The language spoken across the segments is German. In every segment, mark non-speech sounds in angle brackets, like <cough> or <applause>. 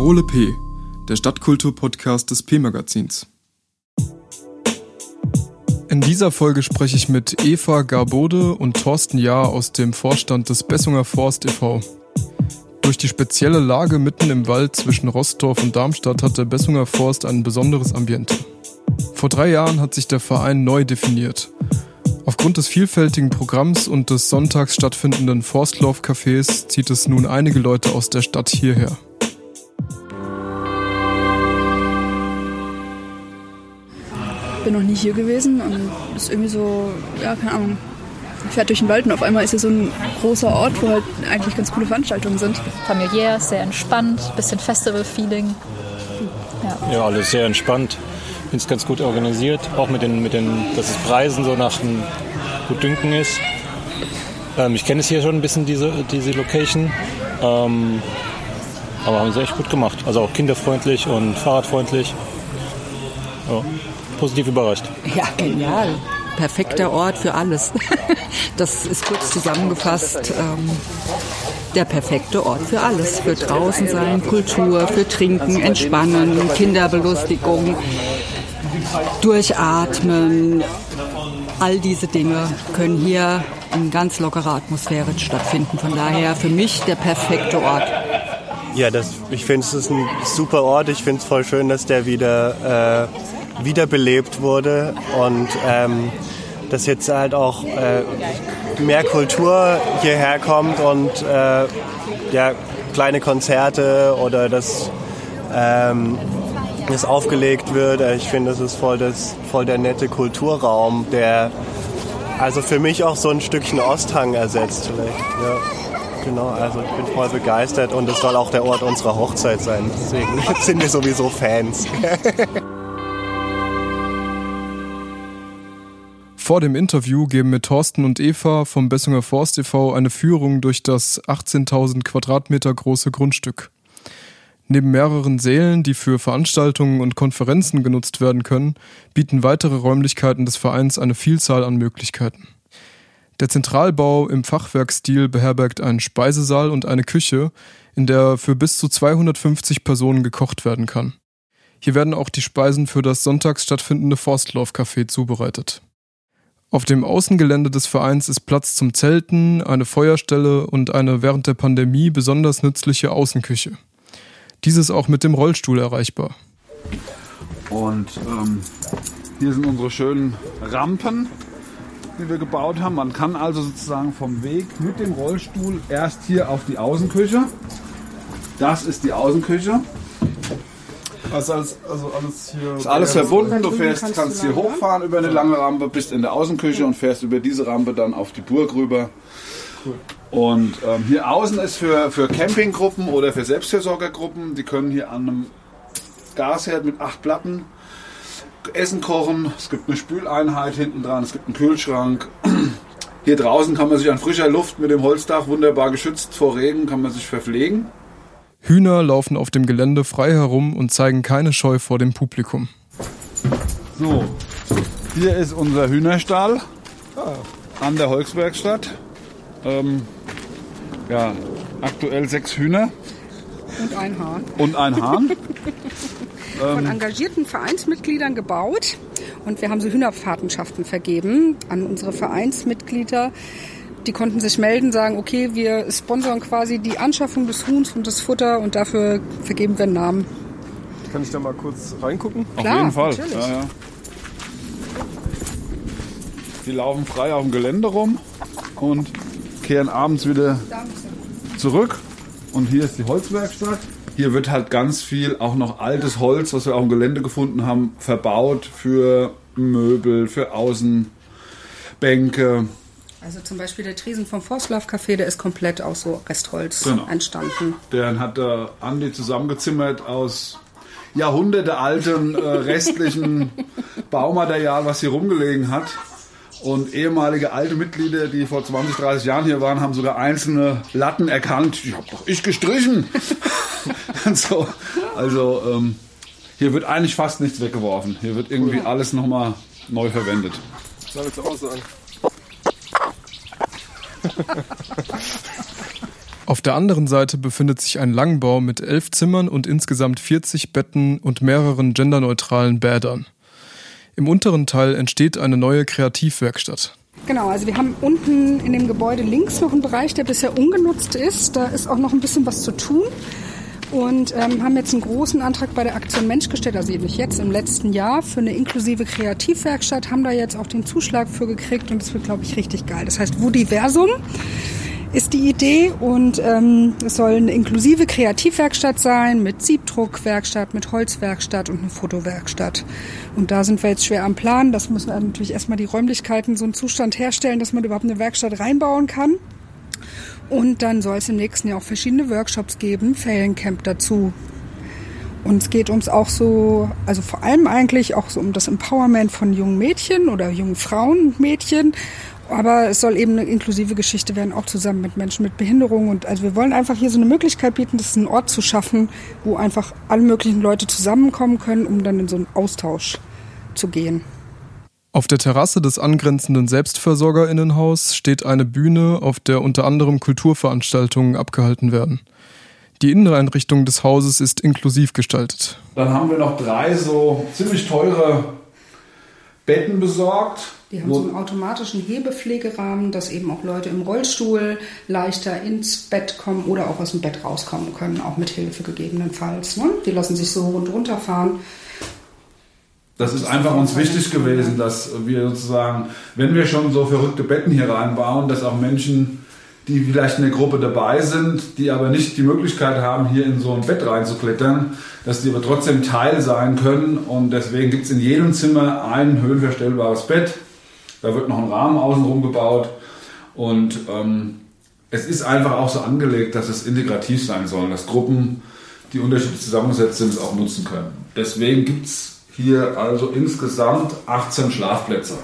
Parole P, der Stadtkultur-Podcast des P-Magazins. In dieser Folge spreche ich mit Eva Garbode und Thorsten Jahr aus dem Vorstand des Bessunger Forst e.V. Durch die spezielle Lage mitten im Wald zwischen Rostorf und Darmstadt hat der Bessunger Forst ein besonderes Ambiente. Vor drei Jahren hat sich der Verein neu definiert. Aufgrund des vielfältigen Programms und des sonntags stattfindenden Forstlauf-Cafés zieht es nun einige Leute aus der Stadt hierher. Bin noch nie hier gewesen und ist irgendwie so, ja, keine Ahnung, fährt durch den Wald und auf einmal ist hier so ein großer Ort, wo halt eigentlich ganz coole Veranstaltungen sind. Familiär, sehr entspannt, bisschen Festival-Feeling. Ja. ja, alles sehr entspannt. Ich finde es ganz gut organisiert, auch mit den, mit den, dass es Preisen so nach dem Gutdünken ist. Ähm, ich kenne es hier schon ein bisschen, diese, diese Location. Ähm, aber haben sie echt gut gemacht. Also auch kinderfreundlich und fahrradfreundlich. Ja positiv überrascht. Ja, genial. Perfekter Ort für alles. <laughs> Das ist kurz zusammengefasst. Ähm, der perfekte Ort für alles. Für draußen sein, Kultur, für Trinken, Entspannen, Kinderbelustigung, Durchatmen. All diese Dinge können hier in ganz lockerer Atmosphäre stattfinden. Von daher für mich der perfekte Ort. Ja, das, ich finde es ist ein super Ort. Ich finde es voll schön, dass der wieder äh, wiederbelebt wurde und ähm, dass jetzt halt auch äh, mehr Kultur hierher kommt und äh, ja, kleine Konzerte oder dass ähm, das aufgelegt wird. Ich finde, das ist voll, das, voll der nette Kulturraum, der also für mich auch so ein Stückchen Osthang ersetzt vielleicht. Ja. Genau, also ich bin voll begeistert und es soll auch der Ort unserer Hochzeit sein. Deswegen <laughs> sind wir sowieso Fans. <laughs> Vor dem Interview geben mir Thorsten und Eva vom Bessunger Forst e.V. eine Führung durch das 18.000 Quadratmeter große Grundstück. Neben mehreren Sälen, die für Veranstaltungen und Konferenzen genutzt werden können, bieten weitere Räumlichkeiten des Vereins eine Vielzahl an Möglichkeiten. Der Zentralbau im Fachwerkstil beherbergt einen Speisesaal und eine Küche, in der für bis zu 250 Personen gekocht werden kann. Hier werden auch die Speisen für das sonntags stattfindende Forstlaufcafé zubereitet. Auf dem Außengelände des Vereins ist Platz zum Zelten, eine Feuerstelle und eine während der Pandemie besonders nützliche Außenküche. Dieses auch mit dem Rollstuhl erreichbar. Und ähm, hier sind unsere schönen Rampen, die wir gebaut haben. Man kann also sozusagen vom Weg mit dem Rollstuhl erst hier auf die Außenküche. Das ist die Außenküche. Also alles, also alles hier. Ist alles verbunden. Du fährst, kannst, kannst hier hochfahren über eine lange Rampe, bist in der Außenküche und fährst über diese Rampe dann auf die Burg rüber. Cool. Und ähm, hier außen ist für, für Campinggruppen oder für Selbstversorgergruppen, die können hier an einem Gasherd mit acht Platten Essen kochen. Es gibt eine Spüleinheit hinten dran, es gibt einen Kühlschrank. Hier draußen kann man sich an frischer Luft mit dem Holzdach wunderbar geschützt vor Regen, kann man sich verpflegen. Hühner laufen auf dem Gelände frei herum und zeigen keine Scheu vor dem Publikum. So, hier ist unser Hühnerstall an der Holzwerkstatt. Ähm, ja, aktuell sechs Hühner. Und ein Hahn. Und ein Hahn. <laughs> Von engagierten Vereinsmitgliedern gebaut. Und wir haben so Hühnerfahrtenschaften vergeben an unsere Vereinsmitglieder die konnten sich melden, sagen, okay, wir sponsern quasi die Anschaffung des Huhns und des Futter und dafür vergeben wir einen Namen. Kann ich da mal kurz reingucken? Auf Klar, jeden Fall. Ja, ja. Die laufen frei auf dem Gelände rum und kehren abends wieder zurück. Und hier ist die Holzwerkstatt. Hier wird halt ganz viel auch noch altes Holz, was wir auf dem Gelände gefunden haben, verbaut für Möbel, für Außenbänke, also zum Beispiel der Tresen vom Forstlauf-Café, der ist komplett aus so Restholz genau. entstanden. Den hat der Andi zusammengezimmert aus jahrhundertealtem äh, restlichen <laughs> Baumaterial, was hier rumgelegen hat. Und ehemalige alte Mitglieder, die vor 20, 30 Jahren hier waren, haben sogar einzelne Latten erkannt. Die habe doch ich gestrichen. <laughs> so. Also ähm, hier wird eigentlich fast nichts weggeworfen. Hier wird irgendwie alles nochmal neu verwendet. Soll ich auch sagen. Auf der anderen Seite befindet sich ein Langbau mit elf Zimmern und insgesamt 40 Betten und mehreren genderneutralen Bädern. Im unteren Teil entsteht eine neue Kreativwerkstatt. Genau, also wir haben unten in dem Gebäude links noch einen Bereich, der bisher ungenutzt ist. Da ist auch noch ein bisschen was zu tun. Und ähm, haben jetzt einen großen Antrag bei der Aktion Mensch gestellt, also nicht jetzt, im letzten Jahr, für eine inklusive Kreativwerkstatt, haben da jetzt auch den Zuschlag für gekriegt und das wird, glaube ich, richtig geil. Das heißt Wudiversum ist die Idee und ähm, es soll eine inklusive Kreativwerkstatt sein mit Siebdruckwerkstatt, mit Holzwerkstatt und eine Fotowerkstatt. Und da sind wir jetzt schwer am Plan. Das müssen natürlich erstmal die Räumlichkeiten so einen Zustand herstellen, dass man überhaupt eine Werkstatt reinbauen kann. Und dann soll es im nächsten Jahr auch verschiedene Workshops geben, Feriencamp dazu. Und es geht uns auch so, also vor allem eigentlich auch so um das Empowerment von jungen Mädchen oder jungen Frauen und Mädchen aber es soll eben eine inklusive Geschichte werden, auch zusammen mit Menschen mit Behinderung. Und also wir wollen einfach hier so eine Möglichkeit bieten, das ist ein Ort zu schaffen, wo einfach alle möglichen Leute zusammenkommen können, um dann in so einen Austausch zu gehen. Auf der Terrasse des angrenzenden Selbstversorgerinnenhaus steht eine Bühne, auf der unter anderem Kulturveranstaltungen abgehalten werden. Die Inneneinrichtung des Hauses ist inklusiv gestaltet. Dann haben wir noch drei so ziemlich teure Betten besorgt die haben so einen automatischen Hebepflegerahmen, dass eben auch Leute im Rollstuhl leichter ins Bett kommen oder auch aus dem Bett rauskommen können, auch mit Hilfe gegebenenfalls. Ne? Die lassen sich so rund runterfahren. Das ist einfach uns wichtig gewesen, dass wir sozusagen, wenn wir schon so verrückte Betten hier reinbauen, dass auch Menschen, die vielleicht in der Gruppe dabei sind, die aber nicht die Möglichkeit haben, hier in so ein Bett reinzuklettern, dass die aber trotzdem Teil sein können. Und deswegen gibt es in jedem Zimmer ein höhenverstellbares Bett da wird noch ein Rahmen außenrum gebaut und ähm, es ist einfach auch so angelegt, dass es integrativ sein soll, dass Gruppen, die unterschiedlich zusammengesetzt sind, es auch nutzen können. Deswegen gibt es hier also insgesamt 18 Schlafplätze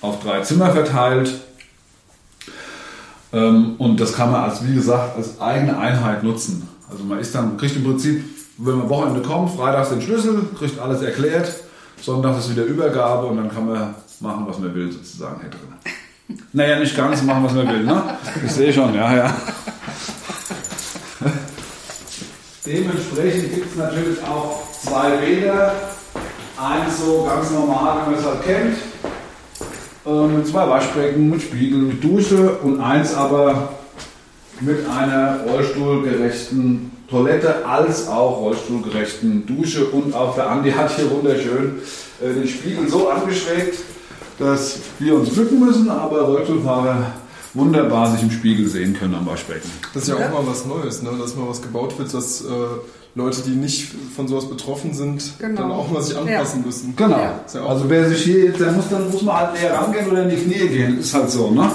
auf drei Zimmer verteilt. Ähm, und das kann man als, wie gesagt, als eigene Einheit nutzen. Also man ist dann, kriegt im Prinzip, wenn man Wochenende kommt, freitags den Schlüssel, kriegt alles erklärt, Sonntag ist wieder Übergabe und dann kann man machen, was man will, sozusagen hier drin. <laughs> Naja, nicht ganz machen, was man will, ne? Ich sehe schon, ja, ja. Dementsprechend gibt es natürlich auch zwei Bäder. Eins so ganz normal, wie man es halt kennt, äh, mit zwei Waschbecken, mit Spiegel, mit Dusche und eins aber mit einer rollstuhlgerechten Toilette als auch rollstuhlgerechten Dusche und auch der Andi hat hier wunderschön äh, den Spiegel so angeschrägt, dass wir uns bücken müssen, aber Rollstuhlfahrer wunderbar sich im Spiegel sehen können am Waschbecken. Das ist ja auch mal was Neues, ne? dass mal was gebaut wird, dass äh, Leute, die nicht von sowas betroffen sind, genau. dann auch mal sich anpassen ja. müssen. Genau. Ja. also wer sich hier jetzt, der muss dann muss man halt näher rangehen oder in die Knie gehen. Ist halt so, ne?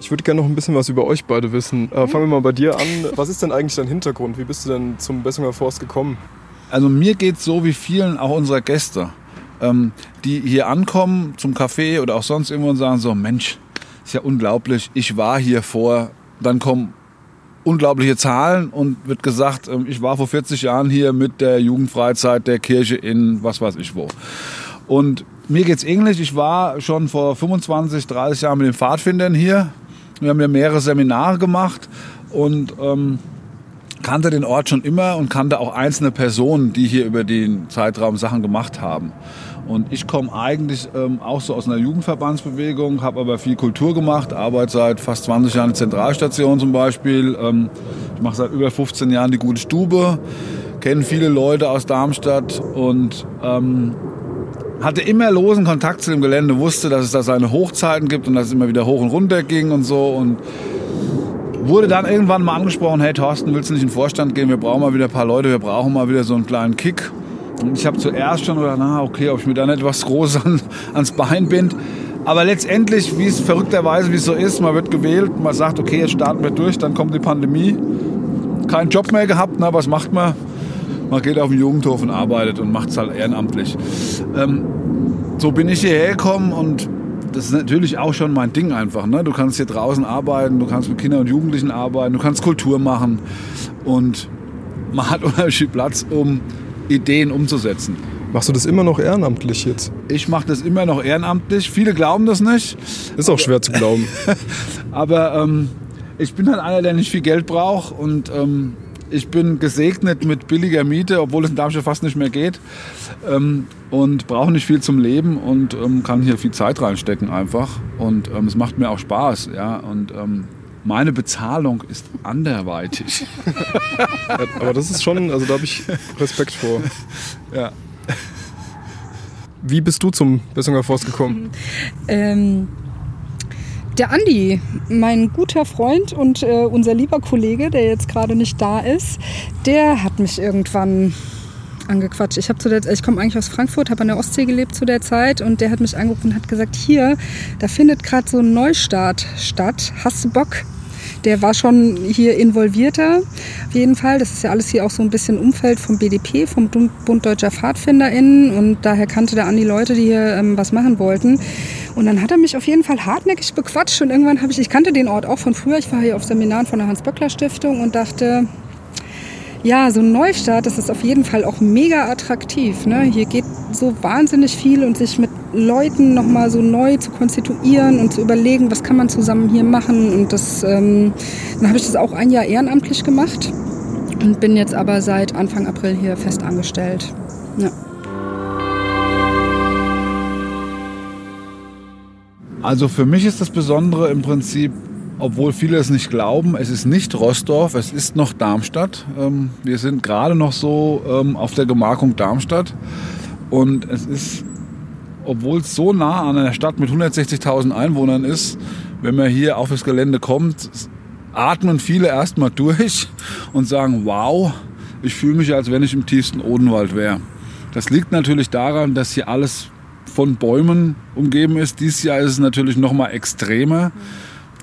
Ich würde gerne noch ein bisschen was über euch beide wissen. Äh, fangen wir mal bei dir an. Was ist denn eigentlich dein Hintergrund? Wie bist du denn zum Bessinger Forst gekommen? Also mir geht es so wie vielen auch unserer Gäste, ähm, die hier ankommen zum Café oder auch sonst irgendwo und sagen so, Mensch, ist ja unglaublich, ich war hier vor, dann kommen unglaubliche Zahlen und wird gesagt, ähm, ich war vor 40 Jahren hier mit der Jugendfreizeit der Kirche in was weiß ich wo. Und mir geht's ähnlich. Ich war schon vor 25, 30 Jahren mit den Pfadfindern hier wir haben ja mehrere Seminare gemacht und ähm, kannte den Ort schon immer und kannte auch einzelne Personen, die hier über den Zeitraum Sachen gemacht haben. Und ich komme eigentlich ähm, auch so aus einer Jugendverbandsbewegung, habe aber viel Kultur gemacht, arbeite seit fast 20 Jahren in der Zentralstation zum Beispiel. Ähm, ich mache seit über 15 Jahren die Gute Stube, kenne viele Leute aus Darmstadt und ähm, hatte immer losen Kontakt zu dem Gelände, wusste, dass es da seine Hochzeiten gibt und dass es immer wieder hoch und runter ging und so und wurde dann irgendwann mal angesprochen, hey Thorsten, willst du nicht in den Vorstand gehen? Wir brauchen mal wieder ein paar Leute, wir brauchen mal wieder so einen kleinen Kick. Und ich habe zuerst schon gedacht, na okay, ob ich mir da nicht was Großes an, ans Bein bind. Aber letztendlich, wie es verrückterweise, wie es so ist, man wird gewählt, man sagt, okay, jetzt starten wir durch, dann kommt die Pandemie. Keinen Job mehr gehabt, na, was macht man? man geht auf den Jugendhof und arbeitet und macht es halt ehrenamtlich. Ähm, so bin ich hierher gekommen und das ist natürlich auch schon mein Ding einfach. Ne? Du kannst hier draußen arbeiten, du kannst mit Kindern und Jugendlichen arbeiten, du kannst Kultur machen und man hat <laughs> unheimlich viel Platz, um Ideen umzusetzen. Machst du das immer noch ehrenamtlich jetzt? Ich mache das immer noch ehrenamtlich. Viele glauben das nicht. Ist auch schwer zu glauben. <laughs> Aber ähm, ich bin halt einer, der nicht viel Geld braucht und ähm, ich bin gesegnet mit billiger Miete, obwohl es in Darmstadt fast nicht mehr geht. Ähm, und brauche nicht viel zum Leben und ähm, kann hier viel Zeit reinstecken einfach. Und ähm, es macht mir auch Spaß. Ja? Und ähm, meine Bezahlung ist anderweitig. <laughs> Aber das ist schon, also da habe ich Respekt vor. Ja. Wie bist du zum Bessinger Forst gekommen? <laughs> Ähm, der Andi, mein guter Freund und äh, unser lieber Kollege, der jetzt gerade nicht da ist, der hat mich irgendwann angequatscht. Ich ich komme eigentlich aus Frankfurt, habe an der Ostsee gelebt zu der Zeit und der hat mich angerufen und hat gesagt, hier, da findet gerade so ein Neustart statt. Hast du Bock? Der war schon hier involvierter, auf jeden Fall. Das ist ja alles hier auch so ein bisschen Umfeld vom BDP, vom Bund Deutscher PfadfinderInnen und daher kannte der Andi Leute, die hier ähm, was machen wollten. Und dann hat er mich auf jeden Fall hartnäckig bequatscht und irgendwann habe ich, ich kannte den Ort auch von früher, ich war hier auf Seminaren von der Hans-Böckler-Stiftung und dachte, ja, so ein Neustart, das ist auf jeden Fall auch mega attraktiv. Ne? Hier geht so wahnsinnig viel und sich mit Leuten nochmal so neu zu konstituieren und zu überlegen, was kann man zusammen hier machen. Und das, ähm, dann habe ich das auch ein Jahr ehrenamtlich gemacht und bin jetzt aber seit Anfang April hier fest angestellt. Ja. Also für mich ist das Besondere im Prinzip, obwohl viele es nicht glauben, es ist nicht Rossdorf, es ist noch Darmstadt. Ähm, wir sind gerade noch so ähm, auf der Gemarkung Darmstadt. Und es ist, obwohl es so nah an einer Stadt mit 160.000 Einwohnern ist, wenn man hier auf das Gelände kommt, atmen viele erstmal durch <laughs> und sagen, wow, ich fühle mich, als wenn ich im tiefsten Odenwald wäre. Das liegt natürlich daran, dass hier alles von Bäumen umgeben ist. Dieses Jahr ist es natürlich noch mal extremer.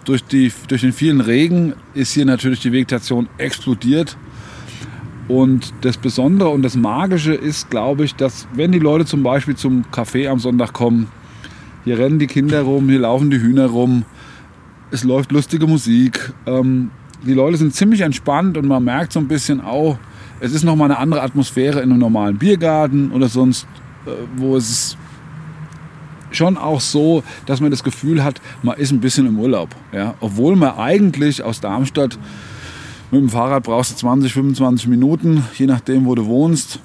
Durch, die, durch den vielen Regen ist hier natürlich die Vegetation explodiert. Und das Besondere und das Magische ist, glaube ich, dass wenn die Leute zum Beispiel zum Café am Sonntag kommen, hier rennen die Kinder rum, hier laufen die Hühner rum, es läuft lustige Musik. Ähm, die Leute sind ziemlich entspannt und man merkt so ein bisschen auch, es ist nochmal eine andere Atmosphäre in einem normalen Biergarten oder sonst, äh, wo es schon auch so, dass man das Gefühl hat, man ist ein bisschen im Urlaub. Ja? Obwohl man eigentlich aus Darmstadt mit dem Fahrrad brauchst du 20, 25 Minuten, je nachdem, wo du wohnst.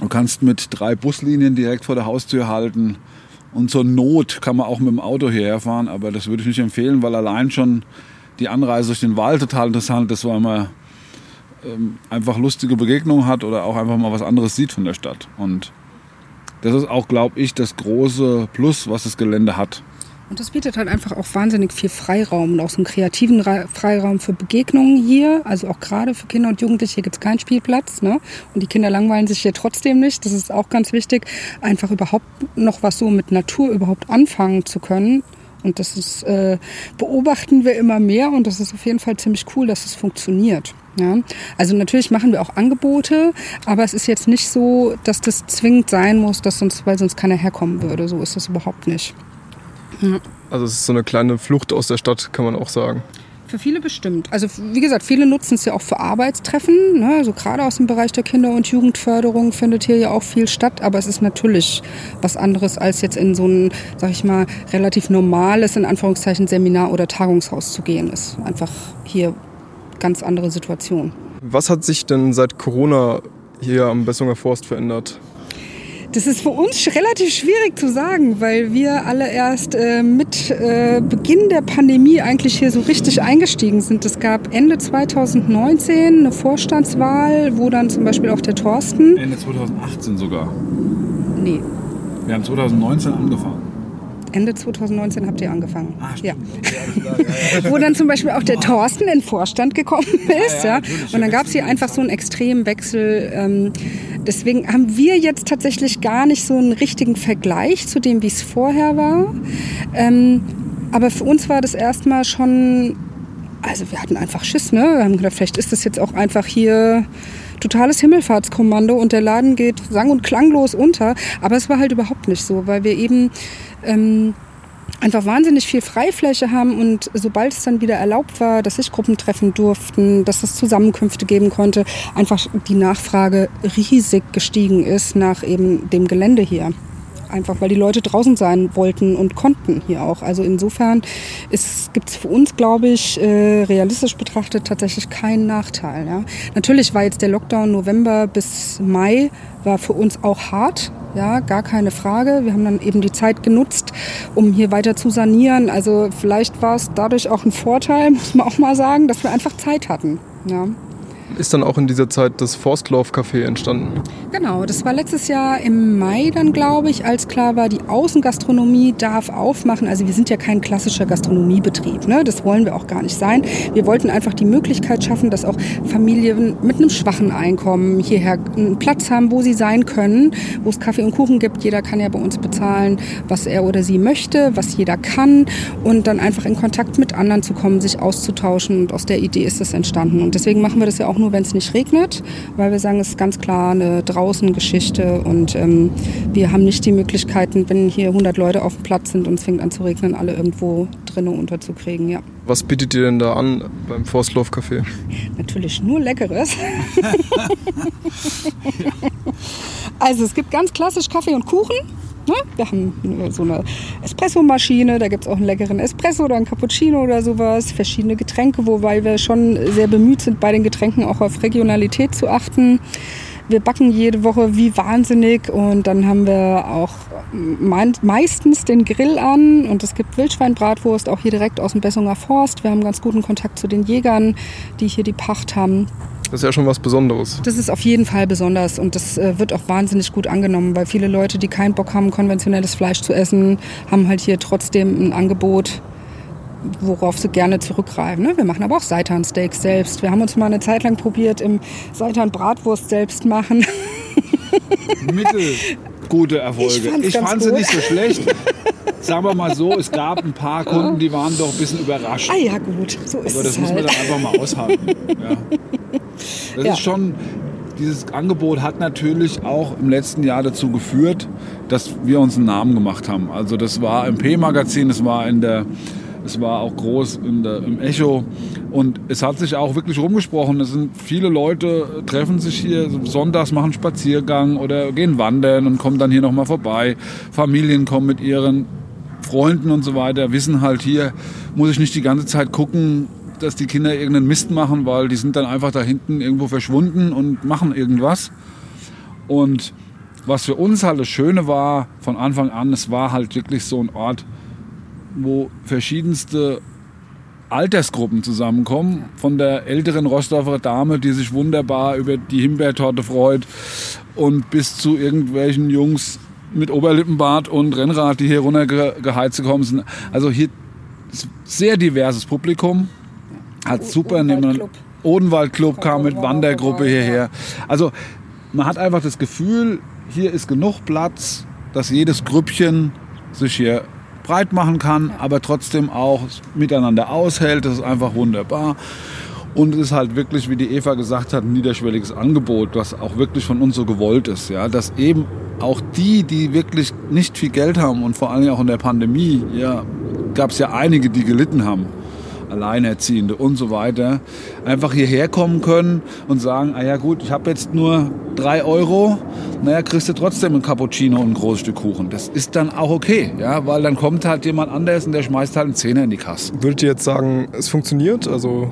Du kannst mit drei Buslinien direkt vor der Haustür halten. Und zur Not kann man auch mit dem Auto hierher fahren, aber das würde ich nicht empfehlen, weil allein schon die Anreise durch den Wald total interessant ist, weil man ähm, einfach lustige Begegnungen hat oder auch einfach mal was anderes sieht von der Stadt. Und das ist auch, glaube ich, das große Plus, was das Gelände hat. Und das bietet halt einfach auch wahnsinnig viel Freiraum und auch so einen kreativen Freiraum für Begegnungen hier. Also auch gerade für Kinder und Jugendliche. Hier gibt es keinen Spielplatz. Ne? Und die Kinder langweilen sich hier trotzdem nicht. Das ist auch ganz wichtig, einfach überhaupt noch was so mit Natur überhaupt anfangen zu können. Und das ist, äh, beobachten wir immer mehr und das ist auf jeden Fall ziemlich cool, dass es funktioniert. Ja, also natürlich machen wir auch Angebote, aber es ist jetzt nicht so, dass das zwingend sein muss, dass sonst, weil sonst keiner herkommen würde. So ist das überhaupt nicht. Ja. Also es ist so eine kleine Flucht aus der Stadt, kann man auch sagen. Für viele bestimmt. Also wie gesagt, viele nutzen es ja auch für Arbeitstreffen. Ne? Also gerade aus dem Bereich der Kinder- und Jugendförderung findet hier ja auch viel statt. Aber es ist natürlich was anderes, als jetzt in so ein, sag ich mal, relativ normales, in Anführungszeichen, Seminar- oder Tagungshaus zu gehen. Ist einfach hier ganz andere Situation. Was hat sich denn seit Corona hier am Bessunger Forst verändert? Das ist für uns relativ schwierig zu sagen, weil wir alle erst äh, mit äh, Beginn der Pandemie eigentlich hier so richtig eingestiegen sind. Es gab Ende 2019 eine Vorstandswahl, wo dann zum Beispiel auch der Thorsten. Ende 2018 sogar. Nee. Wir haben 2019 angefangen. Ende 2019 habt ihr angefangen. Ah, ja. <laughs> Wo dann zum Beispiel auch der Thorsten in den Vorstand gekommen ist. Ja, ja. Und dann gab es hier einfach so einen extremen Wechsel. Ähm, deswegen haben wir jetzt tatsächlich gar nicht so einen richtigen Vergleich zu dem, wie es vorher war. Ähm, aber für uns war das erstmal schon, also wir hatten einfach Schiss, ne? Wir haben gedacht, vielleicht ist das jetzt auch einfach hier totales Himmelfahrtskommando und der Laden geht sang- und klanglos unter. Aber es war halt überhaupt nicht so, weil wir eben ähm, einfach wahnsinnig viel Freifläche haben und sobald es dann wieder erlaubt war, dass sich Gruppen treffen durften, dass es Zusammenkünfte geben konnte, einfach die Nachfrage riesig gestiegen ist nach eben dem Gelände hier einfach weil die Leute draußen sein wollten und konnten hier auch. Also insofern gibt es für uns, glaube ich, äh, realistisch betrachtet tatsächlich keinen Nachteil. Ja. Natürlich war jetzt der Lockdown November bis Mai, war für uns auch hart. Ja, gar keine Frage. Wir haben dann eben die Zeit genutzt, um hier weiter zu sanieren. Also vielleicht war es dadurch auch ein Vorteil, <laughs> muss man auch mal sagen, dass wir einfach Zeit hatten. Ja ist dann auch in dieser Zeit das Forstlauf-Café entstanden. Genau, das war letztes Jahr im Mai dann, glaube ich, als klar war, die Außengastronomie darf aufmachen. Also wir sind ja kein klassischer Gastronomiebetrieb, ne? das wollen wir auch gar nicht sein. Wir wollten einfach die Möglichkeit schaffen, dass auch Familien mit einem schwachen Einkommen hierher einen Platz haben, wo sie sein können, wo es Kaffee und Kuchen gibt. Jeder kann ja bei uns bezahlen, was er oder sie möchte, was jeder kann und dann einfach in Kontakt mit anderen zu kommen, sich auszutauschen. Und aus der Idee ist das entstanden. Und deswegen machen wir das ja auch nur, wenn es nicht regnet, weil wir sagen, es ist ganz klar eine Draußengeschichte und ähm, wir haben nicht die Möglichkeiten, wenn hier 100 Leute auf dem Platz sind und es fängt an zu regnen, alle irgendwo drinnen unterzukriegen, ja. Was bietet ihr denn da an beim Forstlauf Café? <laughs> Natürlich nur Leckeres. <laughs> <laughs> also es gibt ganz klassisch Kaffee und Kuchen. Ne? Wir haben so eine Espressomaschine, da gibt es auch einen leckeren Espresso oder einen Cappuccino oder sowas, verschiedene Getränke, wobei wir schon sehr bemüht sind, bei den Getränken auch auf Regionalität zu achten. Wir backen jede Woche wie wahnsinnig und dann haben wir auch meistens den Grill an und es gibt Wildschweinbratwurst auch hier direkt aus dem Bessunger Forst. Wir haben ganz guten Kontakt zu den Jägern, die hier die Pacht haben. Das ist ja schon was Besonderes. Das ist auf jeden Fall besonders und das äh, wird auch wahnsinnig gut angenommen, weil viele Leute, die keinen Bock haben, konventionelles Fleisch zu essen, haben halt hier trotzdem ein Angebot, worauf sie gerne zurückgreifen. Ne? Wir machen aber auch Seitansteaks selbst. Wir haben uns mal eine Zeit lang probiert, im Seitan Bratwurst selbst machen. <laughs> Mittel gute Erfolge. Ich fand sie nicht so schlecht. <laughs> Sagen wir mal so, es gab ein paar Kunden, die waren doch ein bisschen überrascht. Ah ja, gut, so ist Aber das es muss halt. man dann einfach mal aushalten. <laughs> Ja. Das Ja. ist schon, dieses Angebot hat natürlich auch im letzten Jahr dazu geführt, dass wir uns einen Namen gemacht haben. Also das war im P-Magazin, es war in der es war auch groß in der, im Echo und es hat sich auch wirklich rumgesprochen. Es sind viele Leute treffen sich hier sonntags machen Spaziergang oder gehen wandern und kommen dann hier noch mal vorbei. Familien kommen mit ihren Freunden und so weiter, wissen halt hier muss ich nicht die ganze Zeit gucken, dass die Kinder irgendeinen Mist machen, weil die sind dann einfach da hinten irgendwo verschwunden und machen irgendwas. Und was für uns halt das Schöne war von Anfang an, es war halt wirklich so ein Ort, wo verschiedenste Altersgruppen zusammenkommen. Von der älteren Rostorfer Dame, die sich wunderbar über die Himbeertorte freut, und bis zu irgendwelchen Jungs mit Oberlippenbart und Rennrad, die hier runtergeheizt gekommen sind. Also hier sehr diverses Publikum. Hat super nehmen. Odenwaldclub kam mit Wandergruppe hierher. Also man hat einfach das Gefühl, hier ist genug Platz, dass jedes Grüppchen sich hier breit machen kann, aber trotzdem auch miteinander aushält. Das ist einfach wunderbar. Und es ist halt wirklich, wie die Eva gesagt hat, ein niederschwelliges Angebot, was auch wirklich von uns so gewollt ist. Ja? Dass eben auch die, die wirklich nicht viel Geld haben und vor allem auch in der Pandemie, ja, gab es ja einige, die gelitten haben. Alleinerziehende und so weiter, einfach hierher kommen können und sagen, ah ja gut, ich habe jetzt nur drei Euro, naja, kriegst du trotzdem ein Cappuccino und ein großes Stück Kuchen. Das ist dann auch okay, ja, weil dann kommt halt jemand anders und der schmeißt halt einen Zehner in die Kasse. Würdet ihr jetzt sagen, es funktioniert? Also,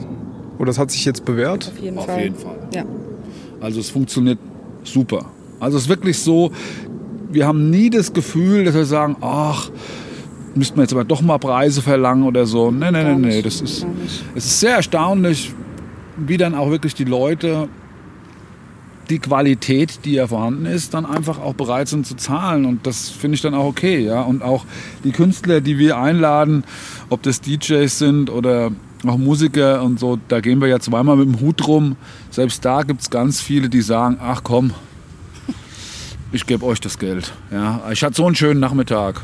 oder es hat sich jetzt bewährt? Auf jeden Auf Fall. jeden Fall. Ja. Also es funktioniert super. Also es ist wirklich so, wir haben nie das Gefühl, dass wir sagen, ach, müssten wir jetzt aber doch mal Preise verlangen oder so. Nee, nee, nee, nee. Das ist, es ist sehr erstaunlich, wie dann auch wirklich die Leute die Qualität, die ja vorhanden ist, dann einfach auch bereit sind zu zahlen. Und das finde ich dann auch okay. Ja? Und auch die Künstler, die wir einladen, ob das DJs sind oder auch Musiker und so, da gehen wir ja zweimal mit dem Hut rum. Selbst da gibt es ganz viele, die sagen, ach komm, ich gebe euch das Geld. Ja? Ich hatte so einen schönen Nachmittag.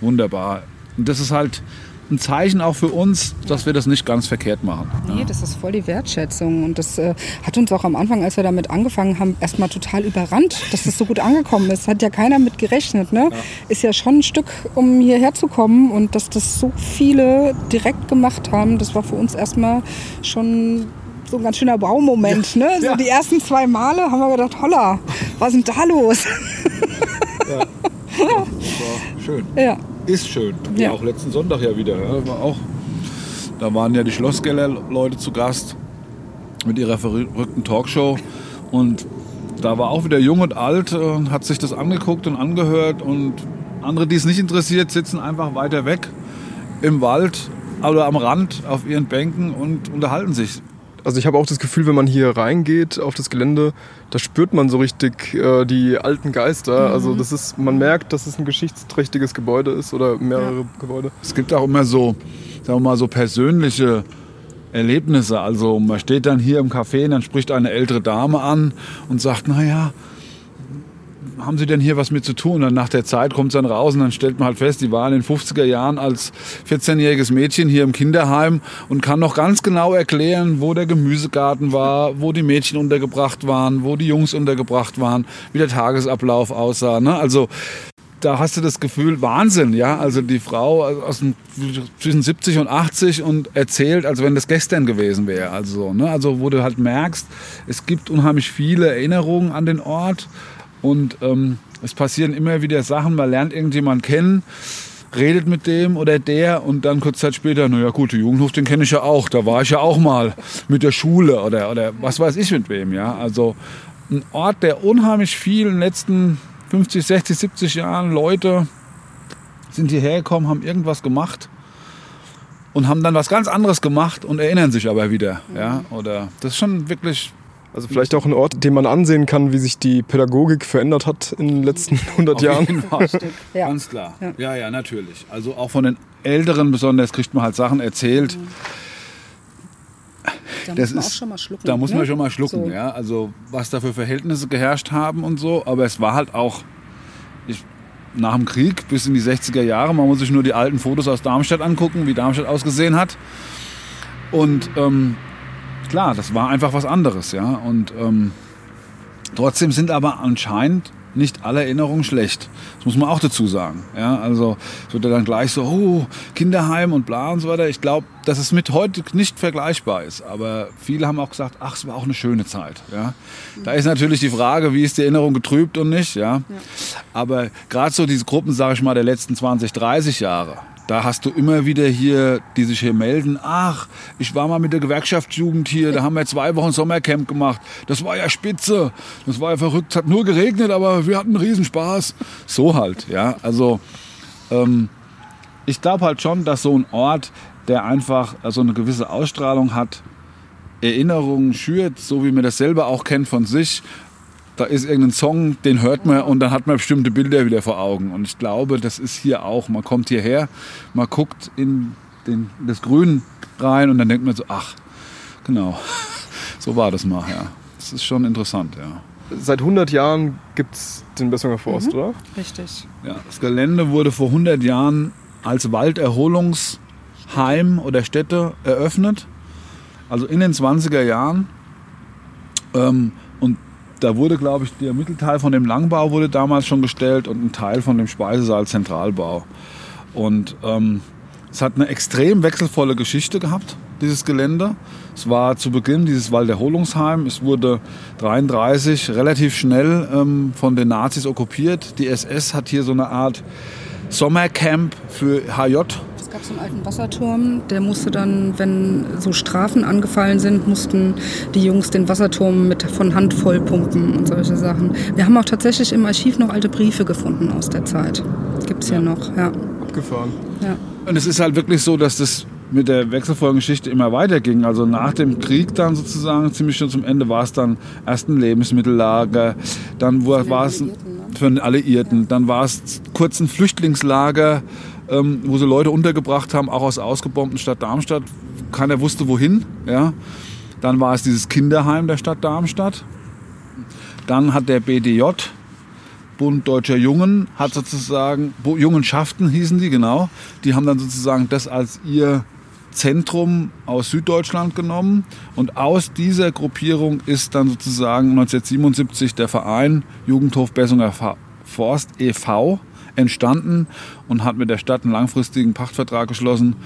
Wunderbar. Und das ist halt ein Zeichen auch für uns, dass wir das nicht ganz verkehrt machen. Nee, das ist voll die Wertschätzung. Und das äh, hat uns auch am Anfang, als wir damit angefangen haben, erstmal total überrannt, dass das so gut angekommen ist. Hat ja keiner mit gerechnet. Ne? Ja. Ist ja schon ein Stück, um hierher zu kommen. Und dass das so viele direkt gemacht haben, das war für uns erstmal schon so ein ganz schöner Baumoment. Ja. Ne? So ja. die ersten zwei Male haben wir gedacht, holla, was ist denn da los? Ja. <laughs> schön. Ja ist schön. Ja. Auch letzten Sonntag ja wieder. Ja, war auch, da waren ja die Schlossgeller-Leute zu Gast mit ihrer verrückten Talkshow. Und da war auch wieder jung und alt und hat sich das angeguckt und angehört. Und andere, die es nicht interessiert, sitzen einfach weiter weg im Wald oder am Rand auf ihren Bänken und unterhalten sich. Also ich habe auch das Gefühl, wenn man hier reingeht auf das Gelände, da spürt man so richtig äh, die alten Geister. Mhm. Also das ist, man merkt, dass es ein geschichtsträchtiges Gebäude ist oder mehrere ja. Gebäude. Es gibt auch immer so, sagen wir mal, so persönliche Erlebnisse. Also man steht dann hier im Café und dann spricht eine ältere Dame an und sagt, naja, haben Sie denn hier was mit zu tun? Und nach der Zeit kommt es dann raus und dann stellt man halt fest, die war in den 50er Jahren als 14-jähriges Mädchen hier im Kinderheim und kann noch ganz genau erklären, wo der Gemüsegarten war, wo die Mädchen untergebracht waren, wo die Jungs untergebracht waren, wie der Tagesablauf aussah. Ne? Also da hast du das Gefühl, Wahnsinn, ja. Also die Frau aus dem, zwischen 70 und 80 und erzählt, als wenn das gestern gewesen wäre. Also, ne? also wo du halt merkst, es gibt unheimlich viele Erinnerungen an den Ort und ähm, es passieren immer wieder Sachen, man lernt irgendjemanden kennen, redet mit dem oder der und dann kurz Zeit später, naja gut, der Jugendhof, den kenne ich ja auch, da war ich ja auch mal mit der Schule oder, oder was weiß ich mit wem. Ja? Also ein Ort, der unheimlich viel in den letzten 50, 60, 70 Jahren Leute sind hierher gekommen, haben irgendwas gemacht und haben dann was ganz anderes gemacht und erinnern sich aber wieder. Ja? Oder das ist schon wirklich also vielleicht auch ein Ort, den man ansehen kann, wie sich die Pädagogik verändert hat in den letzten <laughs> 100 Auf Jahren. Ja. Ganz klar. Ja. ja, ja, natürlich. Also auch von den Älteren besonders kriegt man halt Sachen erzählt. Da das muss man ist, auch schon mal schlucken. Da muss ne? man schon mal schlucken, so. ja. Also was da für Verhältnisse geherrscht haben und so. Aber es war halt auch ich, nach dem Krieg bis in die 60er Jahre. Man muss sich nur die alten Fotos aus Darmstadt angucken, wie Darmstadt ausgesehen hat. Und ähm, klar, das war einfach was anderes, ja. Und ähm, trotzdem sind aber anscheinend nicht alle Erinnerungen schlecht. Das muss man auch dazu sagen. Ja, also es wird ja dann gleich so, oh, Kinderheim und bla und so weiter. Ich glaube, dass es mit heute nicht vergleichbar ist. Aber viele haben auch gesagt, ach, es war auch eine schöne Zeit. Ja, da ist natürlich die Frage, wie ist die Erinnerung getrübt und nicht. Ja, ja. aber gerade so diese Gruppen, sage ich mal, der letzten 20, 30 Jahre da hast du immer wieder hier, die sich hier melden, ach, ich war mal mit der Gewerkschaftsjugend hier, da haben wir zwei Wochen Sommercamp gemacht. Das war ja spitze, das war ja verrückt, es hat nur geregnet, aber wir hatten einen Riesenspaß. So halt, ja. Also ähm, ich glaube halt schon, dass so ein Ort, der einfach so eine gewisse Ausstrahlung hat, Erinnerungen schürt, so wie man das selber auch kennt von sich da ist irgendein Song, den hört man und dann hat man bestimmte Bilder wieder vor Augen. Und ich glaube, das ist hier auch. Man kommt hierher, man guckt in den, das Grün rein und dann denkt man so, ach, genau, <laughs> so war das mal, ja. Das ist schon interessant, ja. Seit 100 Jahren gibt es den Bessunger Forst, mhm. oder? Richtig. Ja, das Gelände wurde vor 100 Jahren als Walderholungsheim oder Stätte eröffnet. Also in den 20er Jahren. Ähm, da wurde, glaube ich, der Mittelteil von dem Langbau wurde damals schon gestellt und ein Teil von dem Speisesaal Zentralbau. Und ähm, es hat eine extrem wechselvolle Geschichte gehabt, dieses Gelände. Es war zu Beginn dieses Walderholungsheim. Es wurde 33 relativ schnell ähm, von den Nazis okkupiert. Die SS hat hier so eine Art Sommercamp für HJ gab so einen alten Wasserturm, der musste dann, wenn so Strafen angefallen sind, mussten die Jungs den Wasserturm mit von Hand voll pumpen und solche Sachen. Wir haben auch tatsächlich im Archiv noch alte Briefe gefunden aus der Zeit. Gibt es hier ja. noch, ja. Abgefahren. Ja. Und es ist halt wirklich so, dass das mit der Wechselfolgengeschichte immer weiterging. Also nach dem Krieg dann sozusagen, ziemlich schon zum Ende, war es dann erst ein Lebensmittellager, dann war es für den Alliierten, dann war es kurz ein Flüchtlingslager ähm, wo sie Leute untergebracht haben, auch aus ausgebombten Stadt Darmstadt. Keiner wusste wohin. Ja. Dann war es dieses Kinderheim der Stadt Darmstadt. Dann hat der BDJ Bund Deutscher Jungen hat sozusagen, Jungenschaften hießen die, genau, die haben dann sozusagen das als ihr Zentrum aus Süddeutschland genommen und aus dieser Gruppierung ist dann sozusagen 1977 der Verein Jugendhof Bessunger Forst e.V. entstanden und hat mit der Stadt einen langfristigen Pachtvertrag geschlossen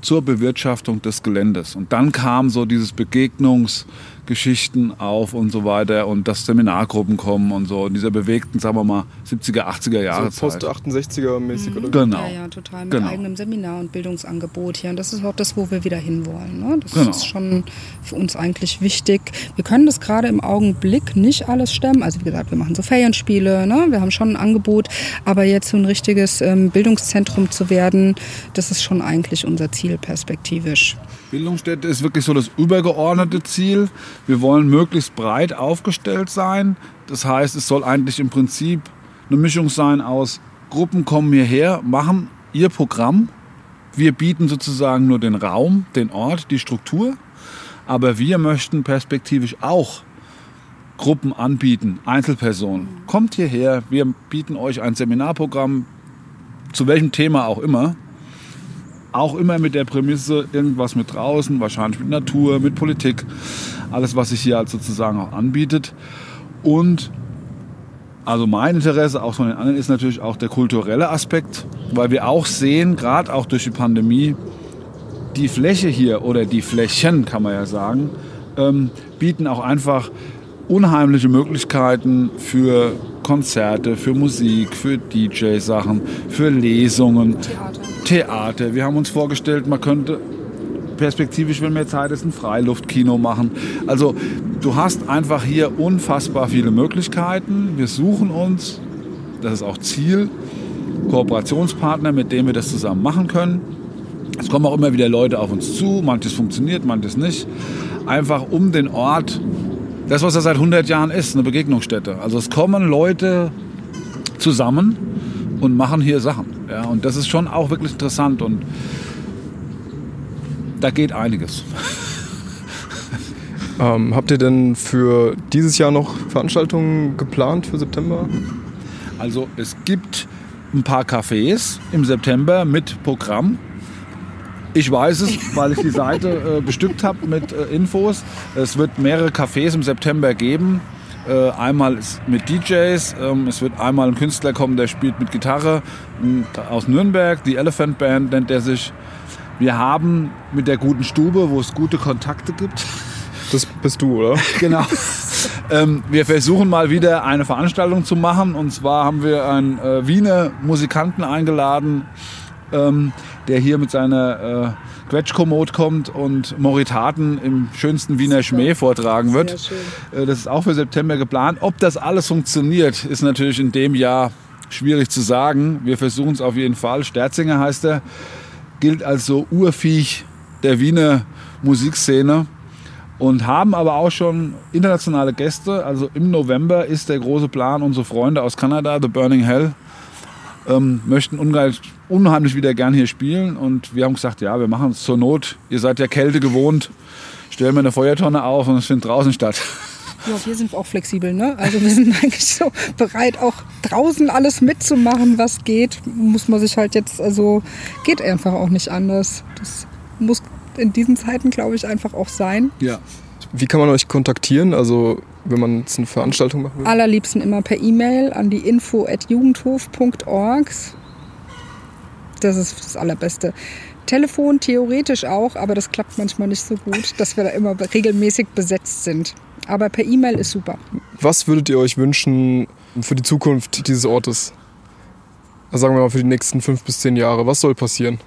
zur Bewirtschaftung des Geländes. Und dann kam so dieses Begegnungs- Geschichten auf und so weiter und dass Seminargruppen kommen und so in dieser bewegten, sagen wir mal, 70er, 80er Jahre so Post 68er mäßig, mhm. oder? Genau. Ja, ja, total. Mit genau. eigenem Seminar und Bildungsangebot hier. Und das ist auch das, wo wir wieder hinwollen. Ne? Das genau. ist schon für uns eigentlich wichtig. Wir können das gerade im Augenblick nicht alles stemmen. Also wie gesagt, wir machen so Ferienspiele, ne? wir haben schon ein Angebot, aber jetzt so ein richtiges ähm, Bildungszentrum zu werden, das ist schon eigentlich unser Ziel perspektivisch. Bildungsstätte ist wirklich so das übergeordnete Ziel. Wir wollen möglichst breit aufgestellt sein. Das heißt, es soll eigentlich im Prinzip eine Mischung sein aus Gruppen kommen hierher, machen ihr Programm. Wir bieten sozusagen nur den Raum, den Ort, die Struktur. Aber wir möchten perspektivisch auch Gruppen anbieten, Einzelpersonen. Kommt hierher, wir bieten euch ein Seminarprogramm, zu welchem Thema auch immer. Auch immer mit der Prämisse, irgendwas mit draußen, wahrscheinlich mit Natur, mit Politik. Alles, was sich hier halt sozusagen auch anbietet. Und also mein Interesse, auch von den anderen, ist natürlich auch der kulturelle Aspekt, weil wir auch sehen, gerade auch durch die Pandemie, die Fläche hier oder die Flächen, kann man ja sagen, ähm, bieten auch einfach unheimliche Möglichkeiten für Konzerte, für Musik, für DJ-Sachen, für Lesungen. Theater. Theater. Wir haben uns vorgestellt, man könnte perspektivisch, wenn mehr Zeit ist, ein Freiluftkino machen. Also du hast einfach hier unfassbar viele Möglichkeiten. Wir suchen uns, das ist auch Ziel, Kooperationspartner, mit denen wir das zusammen machen können. Es kommen auch immer wieder Leute auf uns zu, manches funktioniert, manches nicht. Einfach um den Ort, das was er seit 100 Jahren ist, eine Begegnungsstätte. Also es kommen Leute zusammen und machen hier Sachen. Ja, und das ist schon auch wirklich interessant und da geht einiges. <laughs> ähm, habt ihr denn für dieses Jahr noch Veranstaltungen geplant für September? Also es gibt ein paar Cafés im September mit Programm. Ich weiß es, weil ich die Seite <laughs> äh, bestückt habe mit äh, Infos. Es wird mehrere Cafés im September geben. Äh, einmal mit DJs, ähm, es wird einmal ein Künstler kommen, der spielt mit Gitarre aus Nürnberg, die Elephant Band nennt er sich. Wir haben mit der guten Stube, wo es gute Kontakte gibt. Das bist du, oder? <laughs> genau. Ähm, wir versuchen mal wieder eine Veranstaltung zu machen. Und zwar haben wir einen äh, Wiener Musikanten eingeladen, ähm, der hier mit seiner äh, Quetschkommod kommt und Moritaten im schönsten Wiener Schmäh vortragen wird. Äh, das ist auch für September geplant. Ob das alles funktioniert, ist natürlich in dem Jahr schwierig zu sagen. Wir versuchen es auf jeden Fall. Sterzinger heißt er, gilt als so Urviech der Wiener Musikszene und haben aber auch schon internationale Gäste. Also im November ist der große Plan, unsere Freunde aus Kanada, The Burning Hell, ähm, möchten unheimlich, unheimlich wieder gern hier spielen. Und wir haben gesagt, ja, wir machen es zur Not. Ihr seid ja Kälte gewohnt. Stellen wir eine Feuertonne auf und es findet draußen statt. <laughs> Ja, wir sind auch flexibel, ne? Also wir sind <laughs> eigentlich so bereit, auch draußen alles mitzumachen, was geht. Muss man sich halt jetzt, also geht einfach auch nicht anders. Das muss in diesen Zeiten, glaube ich, einfach auch sein. Ja. Wie kann man euch kontaktieren? Also wenn man jetzt eine Veranstaltung machen will? Allerliebsten immer per E-Mail an die info at jugendhof.org. Das ist das Allerbeste. Telefon theoretisch auch, aber das klappt manchmal nicht so gut, dass wir da immer regelmäßig besetzt sind. Aber per E-Mail ist super. Was würdet ihr euch wünschen für die Zukunft dieses Ortes? Also sagen wir mal für die nächsten fünf bis zehn Jahre. Was soll passieren?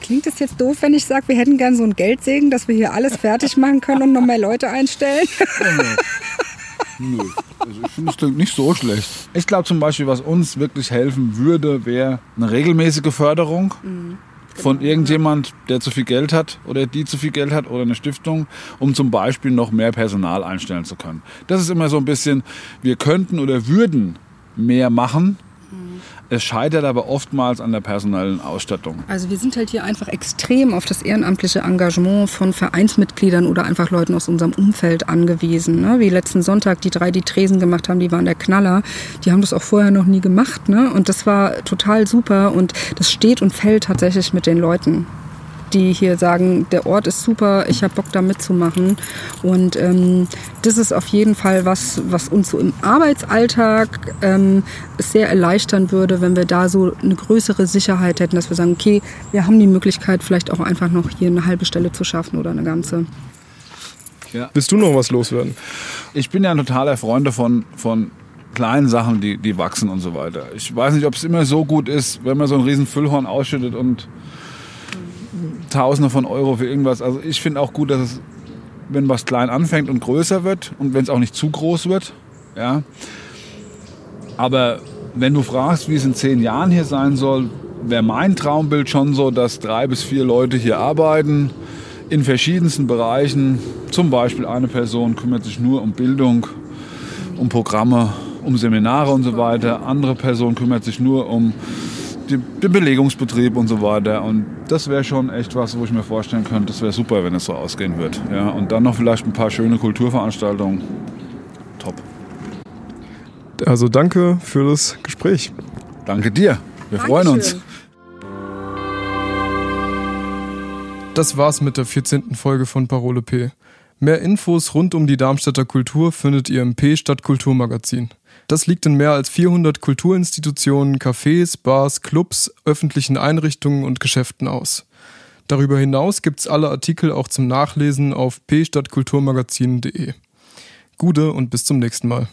Klingt es jetzt doof, wenn ich sage, wir hätten gern so ein Geldsegen, dass wir hier alles fertig machen können und noch mehr Leute einstellen? Nö, also ich finde es nicht so schlecht. Ich glaube zum Beispiel, was uns wirklich helfen würde, wäre eine regelmäßige Förderung. Mhm von irgendjemand, der zu viel Geld hat oder die zu viel Geld hat oder eine Stiftung, um zum Beispiel noch mehr Personal einstellen zu können. Das ist immer so ein bisschen, wir könnten oder würden mehr machen, Es scheitert aber oftmals an der personellen Ausstattung. Also wir sind halt hier einfach extrem auf das ehrenamtliche Engagement von Vereinsmitgliedern oder einfach Leuten aus unserem Umfeld angewiesen. Ne? Wie letzten Sonntag die drei, die Tresen gemacht haben, die waren der Knaller. Die haben das auch vorher noch nie gemacht. Ne? Und das war total super und das steht und fällt tatsächlich mit den Leuten die hier sagen, der Ort ist super, ich habe Bock da mitzumachen. Und ähm, das ist auf jeden Fall was, was uns so im Arbeitsalltag ähm, sehr erleichtern würde, wenn wir da so eine größere Sicherheit hätten, dass wir sagen, okay, wir haben die Möglichkeit, vielleicht auch einfach noch hier eine halbe Stelle zu schaffen oder eine ganze. Ja. Willst du noch was loswerden? Ich bin ja ein totaler Freund davon, von kleinen Sachen, die, die wachsen und so weiter. Ich weiß nicht, ob es immer so gut ist, wenn man so ein riesen Füllhorn ausschüttet und Tausende von Euro für irgendwas. Also ich finde auch gut, dass es, wenn was klein anfängt und größer wird und wenn es auch nicht zu groß wird, ja. Aber wenn du fragst, wie es in zehn Jahren hier sein soll, wäre mein Traumbild schon so, dass drei bis vier Leute hier arbeiten in verschiedensten Bereichen. Zum Beispiel eine Person kümmert sich nur um Bildung, um Programme, um Seminare und so weiter. Andere Person kümmert sich nur um den Belegungsbetrieb und so weiter. Und das wäre schon echt was, wo ich mir vorstellen könnte, das wäre super, wenn es so ausgehen wird. Ja, und dann noch vielleicht ein paar schöne Kulturveranstaltungen. Top. Also danke für das Gespräch. Danke dir. Wir Dankeschön. freuen uns. Das war's mit der 14. Folge von Parole P. Mehr Infos rund um die Darmstädter Kultur findet ihr im P Stadtkulturmagazin. Das liegt in mehr als 400 Kulturinstitutionen, Cafés, Bars, Clubs, öffentlichen Einrichtungen und Geschäften aus. Darüber hinaus gibt's alle Artikel auch zum Nachlesen auf pstadtkulturmagazin.de. Gude und bis zum nächsten Mal.